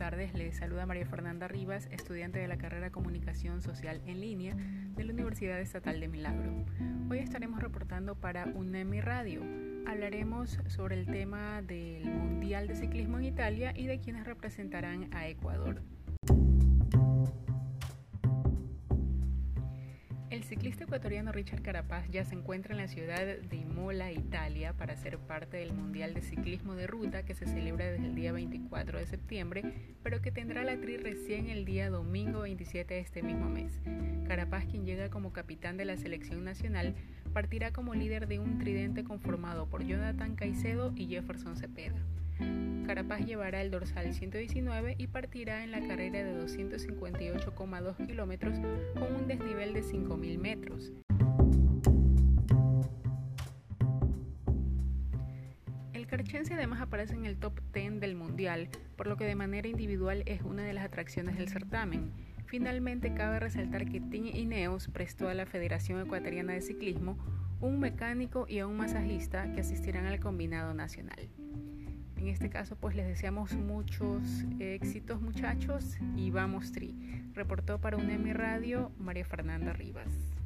tardes, les saluda María Fernanda Rivas, estudiante de la carrera Comunicación Social en línea de la Universidad Estatal de Milagro. Hoy estaremos reportando para UNEMI Radio. Hablaremos sobre el tema del Mundial de Ciclismo en Italia y de quienes representarán a Ecuador. El ciclista ecuatoriano Richard Carapaz ya se encuentra en la ciudad de Imola, Italia, para ser parte del Mundial de Ciclismo de Ruta que se celebra desde el día 24 de septiembre, pero que tendrá la tri recién el día domingo 27 de este mismo mes. Carapaz, quien llega como capitán de la selección nacional, partirá como líder de un tridente conformado por Jonathan Caicedo y Jefferson Cepeda. Carapaz llevará el dorsal 119 y partirá en la carrera de 258,2 kilómetros con un desnivel de 5.000 metros. Carchense además aparece en el top 10 del mundial, por lo que de manera individual es una de las atracciones del certamen. Finalmente, cabe resaltar que Team Ineos prestó a la Federación Ecuatoriana de Ciclismo un mecánico y a un masajista que asistirán al combinado nacional. En este caso, pues les deseamos muchos éxitos muchachos y vamos Tri. Reportó para UNEMI Radio María Fernanda Rivas.